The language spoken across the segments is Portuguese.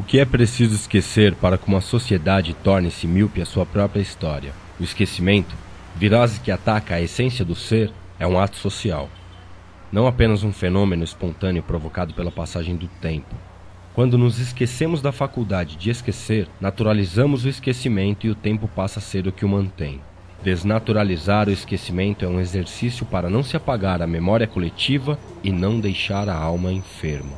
O que é preciso esquecer para que uma sociedade torne-se míope a sua própria história? O esquecimento, virose que ataca a essência do ser, é um ato social. Não apenas um fenômeno espontâneo provocado pela passagem do tempo. Quando nos esquecemos da faculdade de esquecer, naturalizamos o esquecimento e o tempo passa a ser o que o mantém. Desnaturalizar o esquecimento é um exercício para não se apagar a memória coletiva e não deixar a alma enferma.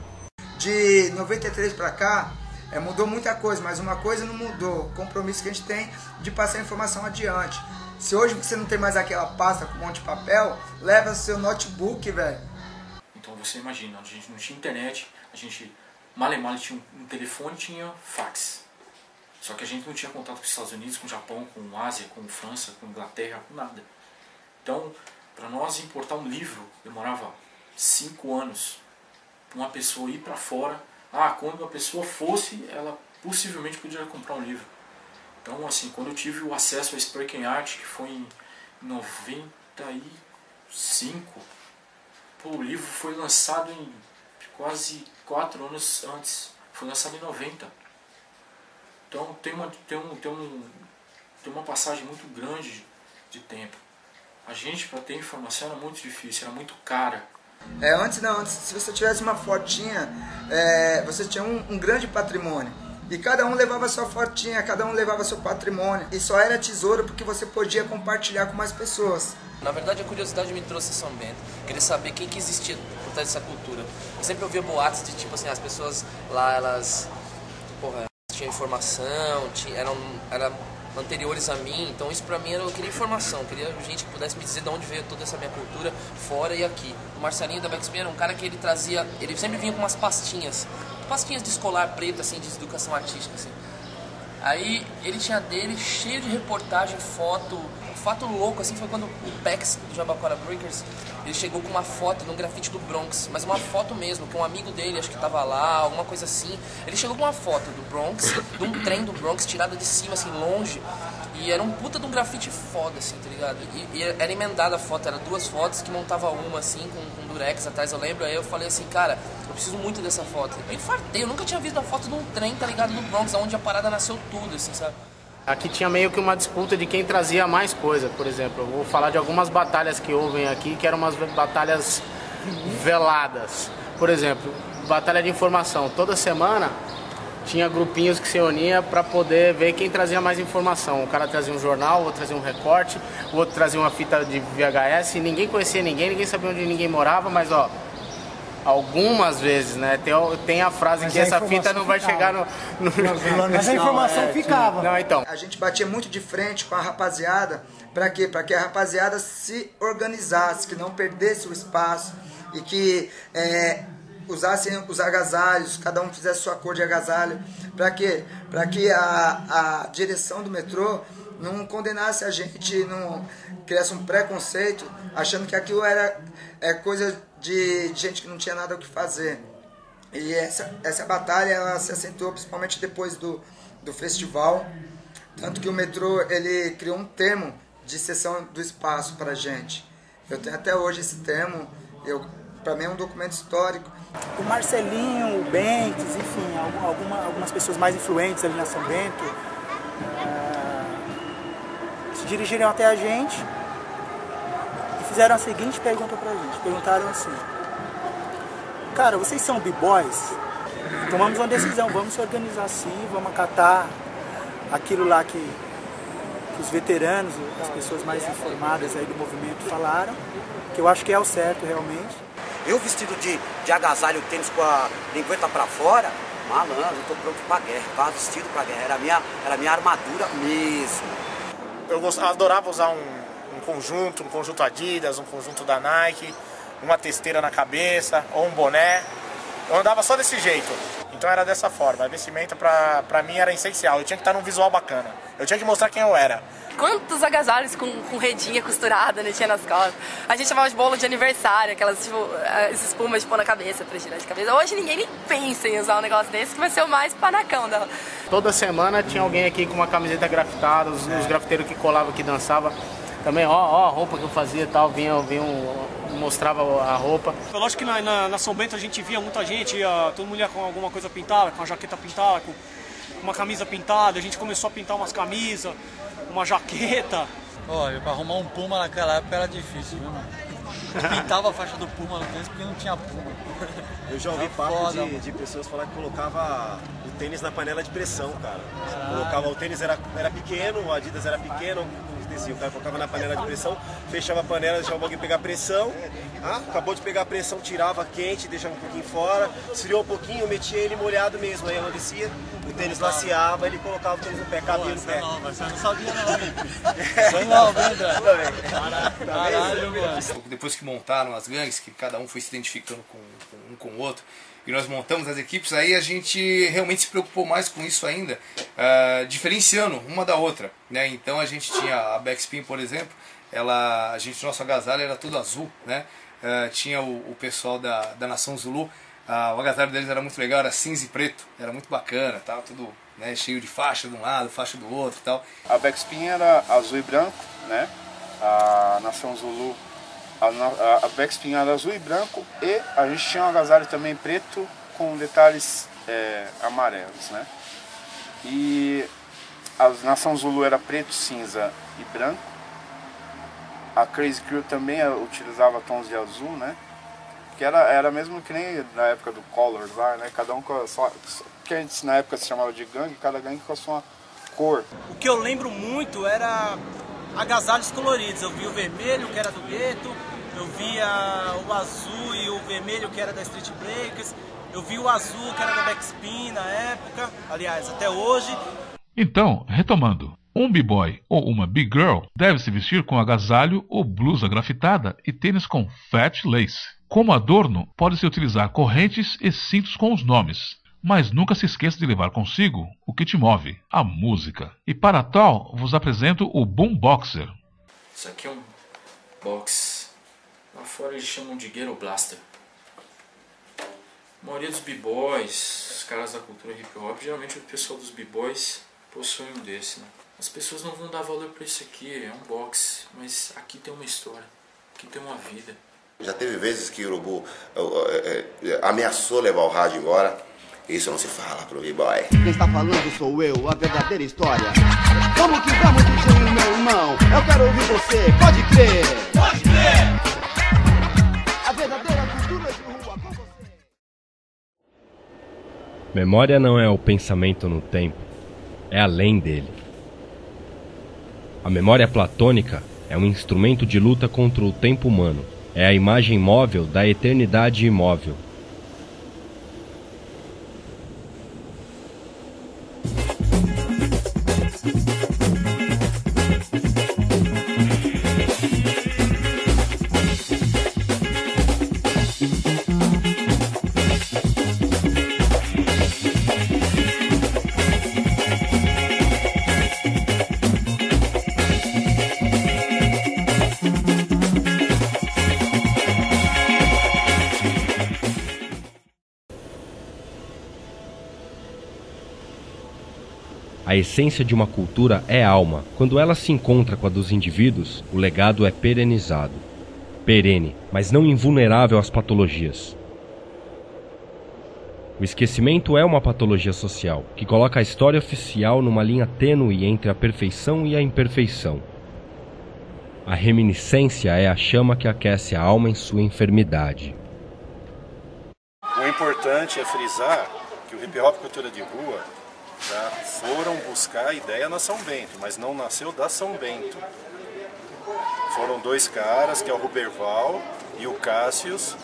De 93 para cá, é, mudou muita coisa, mas uma coisa não mudou. O compromisso que a gente tem de passar a informação adiante. Se hoje você não tem mais aquela pasta com um monte de papel, leva seu notebook, velho. Então você imagina, a gente não tinha internet, a gente mal e mal tinha um telefone tinha fax. Só que a gente não tinha contato com os Estados Unidos, com o Japão, com a Ásia, com a França, com a Inglaterra, com nada. Então, para nós importar um livro, demorava cinco anos. Uma pessoa ir para fora ah, quando a pessoa fosse, ela possivelmente podia comprar um livro. Então, assim, quando eu tive o acesso a Spreaking Art, que foi em 95, pô, o livro foi lançado em quase quatro anos antes. Foi lançado em 90. Então tem uma, tem um, tem um, tem uma passagem muito grande de tempo. A gente, para ter informação, era muito difícil, era muito cara. É, antes não, antes, se você tivesse uma fotinha, é, você tinha um, um, grande patrimônio. E cada um levava sua fotinha, cada um levava seu patrimônio. E só era tesouro porque você podia compartilhar com mais pessoas. Na verdade, a curiosidade me trouxe a São Bento. Queria saber quem que existia por trás dessa cultura. Eu sempre ouvia boatos de tipo assim, as pessoas lá, elas. Porra, tinham informação, tinha, eram, era anteriores a mim, então isso pra mim era, eu queria informação, eu queria gente que pudesse me dizer de onde veio toda essa minha cultura, fora e aqui. O Marcelinho da Backspin era um cara que ele trazia, ele sempre vinha com umas pastinhas, pastinhas de escolar preto, assim, de educação artística, assim. Aí ele tinha dele cheio de reportagem, foto, fato louco assim foi quando o Pex do Jabacora Breakers ele chegou com uma foto de um grafite do Bronx, mas uma foto mesmo, que um amigo dele acho que tava lá, alguma coisa assim. Ele chegou com uma foto do Bronx, de um trem do Bronx tirada de cima, assim, longe. E era um puta de um grafite foda, assim, tá ligado? E, e era emendada a foto, era duas fotos que montava uma, assim, com, com durex atrás, eu lembro. Aí eu falei assim, cara, eu preciso muito dessa foto. Eu infartei, eu nunca tinha visto a foto de um trem, tá ligado, no Bronx, onde a parada nasceu tudo, assim, sabe? Aqui tinha meio que uma disputa de quem trazia mais coisa, por exemplo. Eu vou falar de algumas batalhas que houve aqui, que eram umas batalhas veladas. Por exemplo, batalha de informação. Toda semana tinha grupinhos que se uniam para poder ver quem trazia mais informação. O cara trazia um jornal, o outro trazia um recorte, o outro trazia uma fita de VHS. Ninguém conhecia ninguém, ninguém sabia onde ninguém morava, mas ó, algumas vezes, né? Tem, tem a frase mas que a essa fita não vai chegar no, no, Mas a informação é, ficava. Não, então. A gente batia muito de frente com a rapaziada, para quê? Para que a rapaziada se organizasse, que não perdesse o espaço e que é, usassem os agasalhos, cada um fizesse sua cor de agasalho. Para quê? Para que a, a direção do metrô não condenasse a gente, não criasse um preconceito, achando que aquilo era é, coisa de gente que não tinha nada o que fazer. E essa, essa batalha ela se acentuou principalmente depois do, do festival, tanto que o metrô ele criou um termo de sessão do espaço para gente. Eu tenho até hoje esse termo, eu para mim é um documento histórico. O Marcelinho, o Bentes, enfim, alguma, algumas pessoas mais influentes ali na São Bento uh, se dirigiram até a gente fizeram a seguinte pergunta pra gente. Perguntaram assim, cara, vocês são b-boys? Tomamos uma decisão, vamos se organizar assim, vamos acatar aquilo lá que, que os veteranos, as pessoas mais informadas aí do movimento falaram, que eu acho que é o certo realmente. Eu vestido de, de agasalho, tênis com a lingueta para fora, malandro, eu tô pronto pra guerra, tava vestido pra guerra, era a minha, era minha armadura mesmo. Eu adorava usar um um conjunto, um conjunto Adidas, um conjunto da Nike, uma testeira na cabeça ou um boné. Eu andava só desse jeito. Então era dessa forma. A vestimenta pra, pra mim era essencial. Eu tinha que estar num visual bacana. Eu tinha que mostrar quem eu era. Quantos agasalhos com, com redinha costurada, né, tinha nas costas. A gente chamava de bolo de aniversário, aquelas, tipo, eh, esses espumas de pôr na cabeça, pra girar de cabeça. Hoje ninguém nem pensa em usar um negócio desse, que vai ser o mais panacão dela. Toda semana tinha alguém aqui com uma camiseta grafitada, os, os grafiteiros que colavam, que dançavam. Também, ó, ó, a roupa que eu fazia e tal, vinha, vinha um, mostrava a roupa. Eu lógico que na, na, na, São Bento a gente via muita gente, ia, todo mundo ia com alguma coisa pintada, com a jaqueta pintada, com uma camisa pintada, a gente começou a pintar umas camisas, uma jaqueta. Olha, pra arrumar um Puma naquela época era difícil, viu, mano? Pintava a faixa do Puma no tênis porque não tinha Puma. Eu já ouvi Tá papo de, de pessoas falar que colocava o tênis na panela de pressão, cara. Colocava o tênis era, era pequeno, o Adidas era pequeno, o cara colocava na panela de pressão, fechava a panela, deixava o bagulho pegar pressão. Ah, acabou de pegar a pressão, tirava quente, deixava um pouquinho fora, esfriou um pouquinho, metia ele molhado mesmo. Aí ela descia, o tênis laceava, ele colocava o tênis no pé, cabia no pé. Não, mas você não sabia não, hein? Foi não, viu, André? Tá Caralho, mano. Depois que montaram as gangues, que cada um foi se identificando com, com um com o outro, e nós montamos as equipes, aí a gente realmente se preocupou mais com isso ainda, uh, diferenciando uma da outra. Né? Então a gente tinha a Backspin, por exemplo, ela, a gente, nosso agasalho era tudo azul, né? Uh, tinha o, o, pessoal da, da Nação Zulu, uh, o agasalho deles era muito legal, era cinza e preto, era muito bacana, tava tudo né, cheio de faixa de um lado, faixa do outro tal. A Backspin era azul e branco, né? A Nação Zulu a, a, a backspin era azul e branco e a gente tinha um agasalho também preto com detalhes é, amarelos, né? E a Nação Zulu era preto, cinza e branco. A Crazy Crew também utilizava tons de azul, né? Que era, era mesmo que nem na época do Colors lá, né? Cada um com a sua... Que antes na época se chamava de gangue, cada gangue com a sua cor. O que eu lembro muito era agasalhos coloridos. Eu vi o vermelho, que era do gueto, eu via o azul e o vermelho que era da Street Breakers, eu vi o azul que era da Backspin na época, aliás, até hoje. Então, retomando, um b-boy ou uma big girl deve se vestir com agasalho ou blusa grafitada e tênis com fat lace. Como adorno, pode-se utilizar correntes e cintos com os nomes, mas nunca se esqueça de levar consigo o que te move, a música. E para tal, vos apresento o Boomboxer. Isso aqui é um box Lá fora eles chamam de Ghetto Blaster. A maioria dos b-boys, os caras da cultura hip hop, geralmente o pessoal dos b-boys possui um desse. Né? As pessoas não vão dar valor para isso aqui, é um box, mas aqui tem uma história, aqui tem uma vida. Já teve vezes que o Urubu ameaçou levar o rádio embora. Isso não se fala pro b-boy. Quem está falando sou eu, a verdadeira história. Como que vamos dizer, meu irmão? Eu quero ouvir você, pode crer. Pode crer. Memória não é o pensamento no tempo, é além dele. A memória platônica é um instrumento de luta contra o tempo humano, é a imagem móvel da eternidade imóvel. A essência de uma cultura é alma. Quando ela se encontra com a dos indivíduos, o legado é perenizado. Perene, mas não invulnerável às patologias. O esquecimento é uma patologia social, que coloca a história oficial numa linha tênue entre a perfeição e a imperfeição. A reminiscência é a chama que aquece a alma em sua enfermidade. O importante é frisar que o hip hop cultura de rua já foram buscar a ideia na São Bento, mas não nasceu da São Bento. Foram dois caras, que é o Ruberval e o Cássius,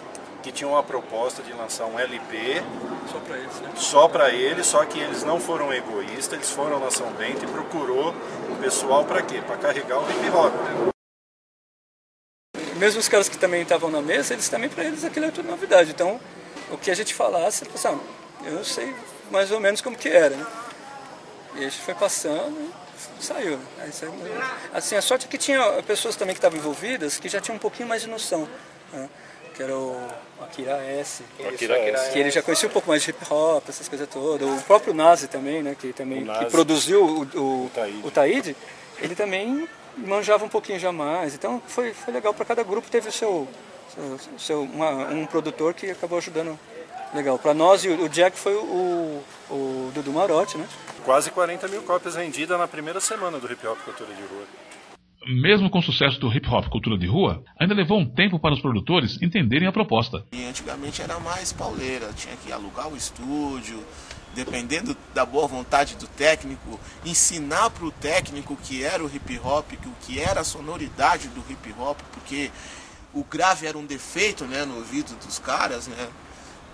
que tinham a proposta de lançar um LP só para eles, né? Só para eles, só que eles não foram egoístas, eles foram na São Bento e procurou o pessoal para quê? Para carregar o hip hop. Né? Mesmo os caras que também estavam na mesa, eles também para eles aquilo é tudo novidade. Então, o que a gente falasse, assim, eu sei mais ou menos como que era, né? E a gente foi passando e saiu. Aí saiu. Assim, a sorte é que tinha pessoas também que estavam envolvidas que já tinham um pouquinho mais de noção. Né? Que era o Akira S. Akira S. Que ele já conhecia um pouco mais de hip hop, essas coisas todas. O próprio Nazi também, né? Que também que produziu o, o, o, Taíde. o Taíde, ele também manjava um pouquinho já mais. Então foi, foi legal para cada grupo, teve o seu, ser uma, um produtor que acabou ajudando legal. Para nós, e o Jack foi o, o Dudu Marotti, né? Quase 40 mil cópias vendidas na primeira semana do Hip Hop Cultura de Rua. Mesmo com o sucesso do hip hop cultura de rua, ainda levou um tempo para os produtores entenderem a proposta. E antigamente era mais pauleira, tinha que alugar o estúdio, dependendo da boa vontade do técnico, ensinar para o técnico o que era o hip hop, o que era a sonoridade do hip hop, porque o grave era um defeito né, no ouvido dos caras, né?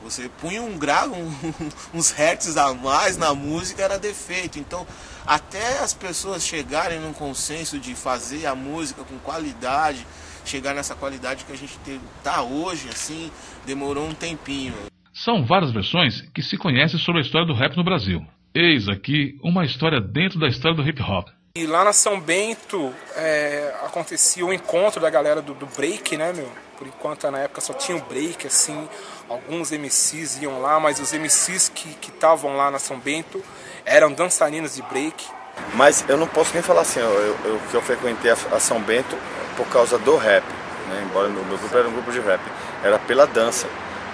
Você punha um grave, um, uns hertz a mais na música, era defeito. Então, até as pessoas chegarem num consenso de fazer a música com qualidade, chegar nessa qualidade que a gente está hoje, assim, demorou um tempinho. São várias versões que se conhecem sobre a história do rap no Brasil. Eis aqui uma história dentro da história do hip hop. E lá na São Bento é, acontecia o encontro da galera do, do, break, né, meu? Por enquanto na época só tinha o break, assim, alguns MCs iam lá, mas os MCs que estavam lá na São Bento eram dançarinos de break. Mas eu não posso nem falar assim, eu, eu, que eu frequentei a, a, São Bento por causa do rap, né? embora o meu grupo era um grupo de rap, era pela dança.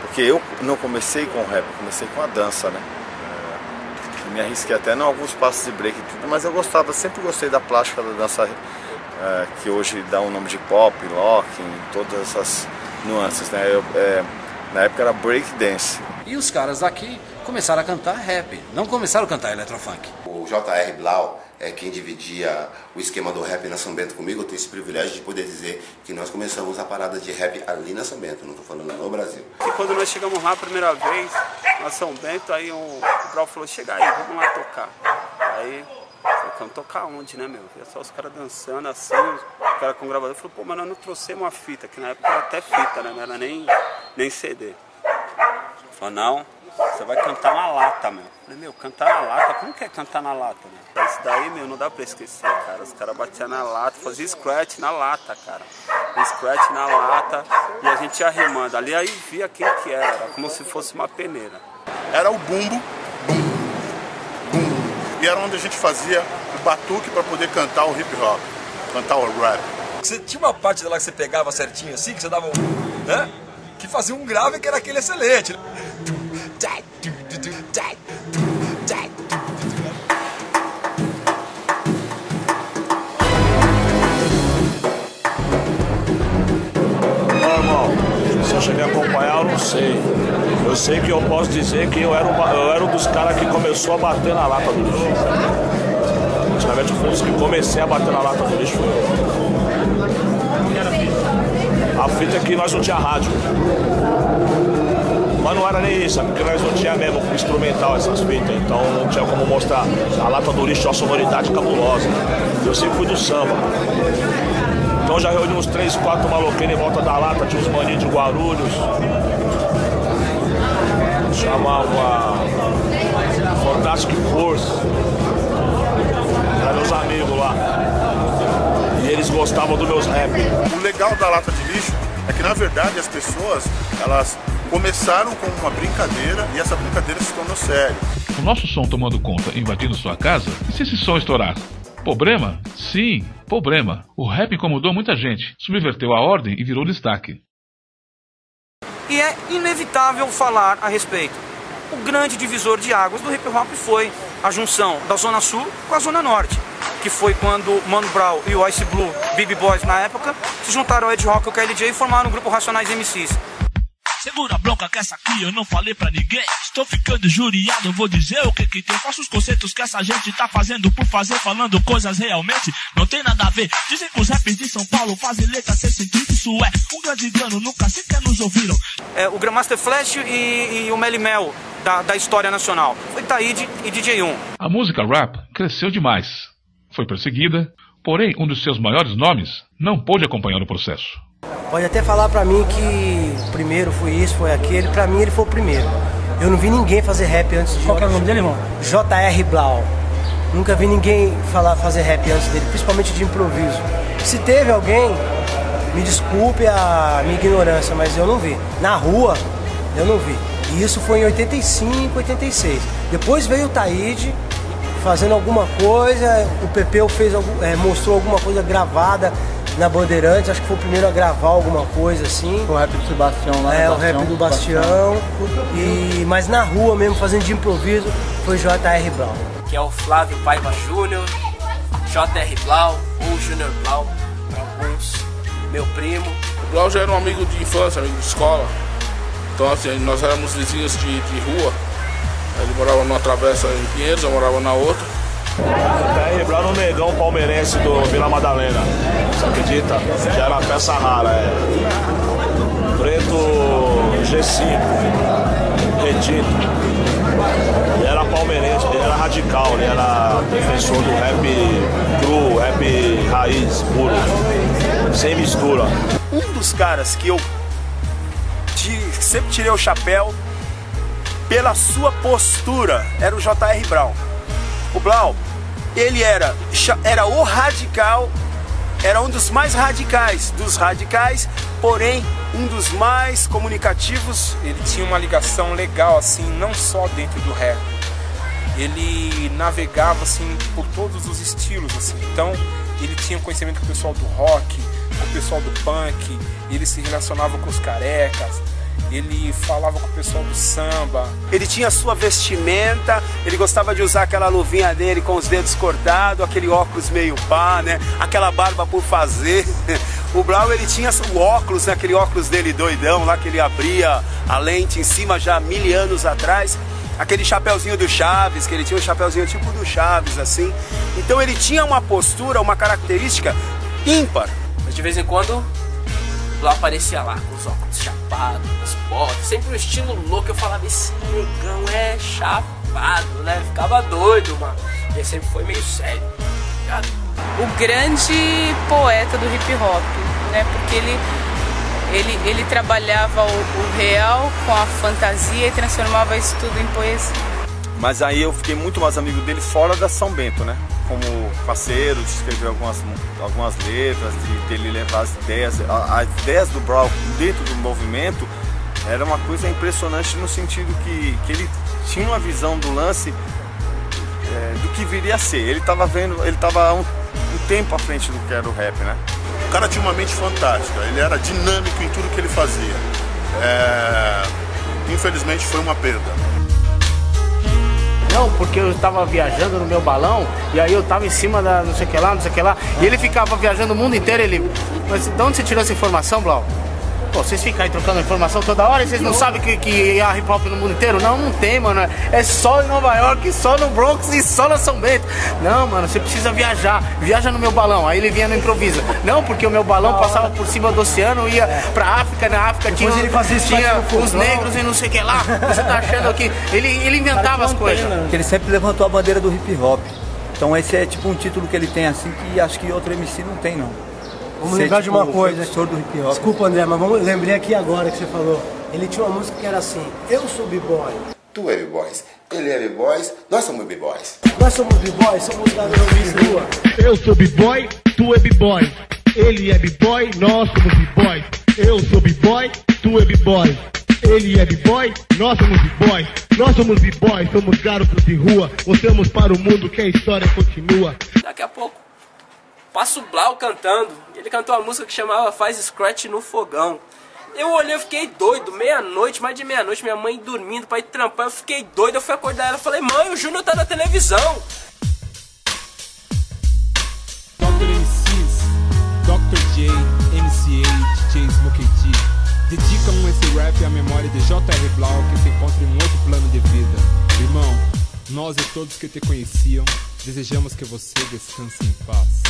Porque eu não comecei com rap, comecei com a dança, né? me arrisquei até em alguns passos de break e tudo, mas eu gostava, sempre gostei da plástica da dança é, que hoje dá um nome de pop, locking, todas essas nuances, né? Eu, é, na época era break dance. E os caras daqui começaram a cantar rap, não começaram a cantar eletrofunk. O J.R. Blau é quem dividia o esquema do rap na São Bento comigo. Eu tenho esse privilégio de poder dizer que nós começamos a parada de rap ali na São Bento, não estou falando no Brasil. E quando nós chegamos lá a primeira vez, na São Bento, aí o, o Brau falou, chega aí, vamos lá tocar. Aí vamos tocar onde, né, meu? E só os caras dançando assim, o cara com gravador falou, pô, mas nós não trouxemos uma fita, que na época era até fita, né? Não era nem, nem CD. Falou, não, você vai cantar na lata, meu. Falei, meu, cantar na lata? Como que é cantar na lata, meu? Isso daí, meu, não dá pra esquecer, cara. Os caras batiam na lata, faziam scratch na lata, cara. Scratch na lata e a gente ia rimando. Ali aí via quem que era, era como se fosse uma peneira. Era o bumbo, bum, bum. E era onde a gente fazia batuque para poder cantar o hip hop, cantar o rap. Você tinha uma parte lá que você pegava certinho assim, que você dava um. né? Que fazia um grave que era aquele excelente. Normal. Se eu cheguei a acompanhar, eu não sei. Eu sei que eu posso dizer que eu era, uma, eu era um dos caras que começou a bater na lata do lixo. Praticamente foi os que comecei a bater na lata do lixo. A fita é que nós não tinha rádio. Mas não era nem isso, é porque nós não tinha mesmo instrumental essas fitas, então não tinha como mostrar. A lata do lixo tinha uma sonoridade cabulosa. Eu sempre fui do samba. Então já reuni uns 3, 4 maloqueiros em volta da lata, tinha uns maninhos de Guarulhos. Chamava Fantastic Force. Eram meus amigos lá. E eles gostavam dos meus rap. O legal da lata de lixo é que na verdade as pessoas, elas começaram com uma brincadeira e essa brincadeira se tornou séria. O nosso som tomando conta, invadindo sua casa, e se esse som estourar? Problema? Sim, problema. O rap incomodou muita gente, subverteu a ordem e virou destaque. E é inevitável falar a respeito. O grande divisor de águas do hip hop foi a junção da Zona Sul com a Zona Norte, que foi quando Mano Brown e o Ice Blue, BB Boys na época, se juntaram ao Ed Rock e o KLJ e formaram o grupo Racionais MCs. Segura a bronca que essa aqui eu não falei pra ninguém. Estou ficando juriado, vou dizer o que que tem. Faço os conceitos que essa gente tá fazendo por fazer, falando coisas realmente não tem nada a ver. Dizem que os rappers de São Paulo fazem letras sem sentido, isso é um grande dano, nunca sequer nos ouviram. É, o Grandmaster Flash e, e o Melly Mel da, da história nacional. Foi Taíde e DJ1. A música rap cresceu demais. Foi perseguida, porém um dos seus maiores nomes não pôde acompanhar o processo. Pode até falar pra mim que o primeiro foi isso, foi aquele. Pra mim ele foi o primeiro. Eu não vi ninguém fazer rap antes de. Qual que é o nome dele, irmão? J.R. Blau. Nunca vi ninguém falar, fazer rap antes dele, principalmente de improviso. Se teve alguém, me desculpe a minha ignorância, mas eu não vi. Na rua, eu não vi. E isso foi em 85, 86. Depois veio o Taíde fazendo alguma coisa, o Pepeu fez, é, mostrou alguma coisa gravada na Bandeirantes, acho que foi o primeiro a gravar alguma coisa assim. O rap do Sebastião lá É, o rap do Bastião. E, mas na rua mesmo, fazendo de improviso, foi J.R. Brown. que é o Flávio Paiva Júnior, J.R. Blau ou Júnior Blau, para alguns, meu primo. O Blau já era um amigo de infância, amigo de escola. Então assim, nós éramos vizinhos de, de rua. Ele morava numa travessa em Pinheiros, eu morava na outra. Até Brown no negão palmeirense do Vila Madalena. Você acredita? Já era uma peça rara, é. Preto G5, retinto. Ele era palmeirense, ele era radical, ele era defensor do rap cru, rap raiz, puro, sem mistura. Um dos caras que eu sempre tirei o chapéu pela sua postura era o J.R. Brown. O Brown, ele era, era o radical, era um dos mais radicais dos radicais, porém um dos mais comunicativos. Ele tinha uma ligação legal, assim, não só dentro do rap. Ele navegava, assim, por todos os estilos, assim. Então, ele tinha conhecimento com o pessoal do rock, o pessoal do punk, ele se relacionava com os carecas, ele falava com o pessoal do samba. Ele tinha sua vestimenta, ele gostava de usar aquela luvinha dele com os dedos cortados, aquele óculos meio pá, né? Aquela barba por fazer. O Brown ele tinha o óculos, né? aquele óculos dele doidão lá que ele abria a lente em cima já mil anos atrás. Aquele chapeuzinho do Chaves, que ele tinha um chapeuzinho tipo do Chaves assim. Então ele tinha uma postura, uma característica ímpar. De vez em quando, Blau aparecia lá, com os óculos chapados, as botas, sempre um estilo louco. Eu falava, esse negão é chapado, né? Ficava doido, mano. Ele sempre foi meio sério, tá ligado? o grande poeta do hip hop, né? Porque ele, ele, ele trabalhava o, o real com a fantasia e transformava isso tudo em poesia. Mas aí eu fiquei muito mais amigo dele fora da São Bento, né? Como parceiro, de escrever algumas, algumas letras, de dele levar as ideias. As ideias do Brown dentro do movimento era uma coisa impressionante no sentido que, que ele tinha uma visão do lance é, do que viria a ser. Ele estava vendo, ele estava um, um tempo à frente do que era o rap, né? O cara tinha uma mente fantástica, ele era dinâmico em tudo que ele fazia. É, Infelizmente foi uma perda. Não, porque eu tava viajando no meu balão e aí eu tava em cima da não sei o que lá, não sei o que lá. E ele ficava viajando o mundo inteiro. Ele. Mas de onde você tirou essa informação, Blau? Pô, vocês ficam aí trocando informação toda hora e vocês não sabem que, que há hip hop no mundo inteiro? Não, não tem, mano. É só em Nova York, só no Bronx e só na São Bento. Não, mano, você precisa viajar. Viaja no meu balão. Aí ele vinha no improviso. Não, porque o meu balão passava por cima do oceano, ia pra África, na África tinha, ele fazia isso tinha os negros e não sei o que lá. Você tá achando que. Ele, ele inventava as coisas. Porque ele sempre levantou a bandeira do hip hop. Então esse é tipo um título que ele tem assim que acho que outro MC não tem não. Vamos lembrar de uma coisa. precursor do hip hop. Desculpa, André, mas vamos, lembrei aqui agora que você falou. Ele tinha uma música que era assim: Eu sou b-boy. Tu é B-Boys, ele é B-Boys, nós somos B-Boys. Nós somos b-boy, somos garotos de rua. Eu sou b-boy, tu é b-boy. Ele é b-boy, nós somos b-boy. Eu sou b-boy, tu é b-boy. Ele é b-boy, nós somos b-boys. Nós somos b-boys, somos garotos de rua. Mostramos para o mundo que a história continua. Daqui a pouco, passa o Blau cantando. Ele cantou uma música que chamava Faz Scratch no Fogão. Eu olhei, eu fiquei doido, meia-noite, mais de meia-noite, minha mãe dormindo pra ir trampar, eu fiquei doido, eu fui acordar ela, falei, mãe, o Júnior tá na televisão. Dr. MCs, Dr. J, MCA, DJ Smokey D. Dedicam esse rap à memória de J.R. Blau que se encontra em um outro plano de vida. Irmão, nós e todos que te conheciam, desejamos que você descanse em paz.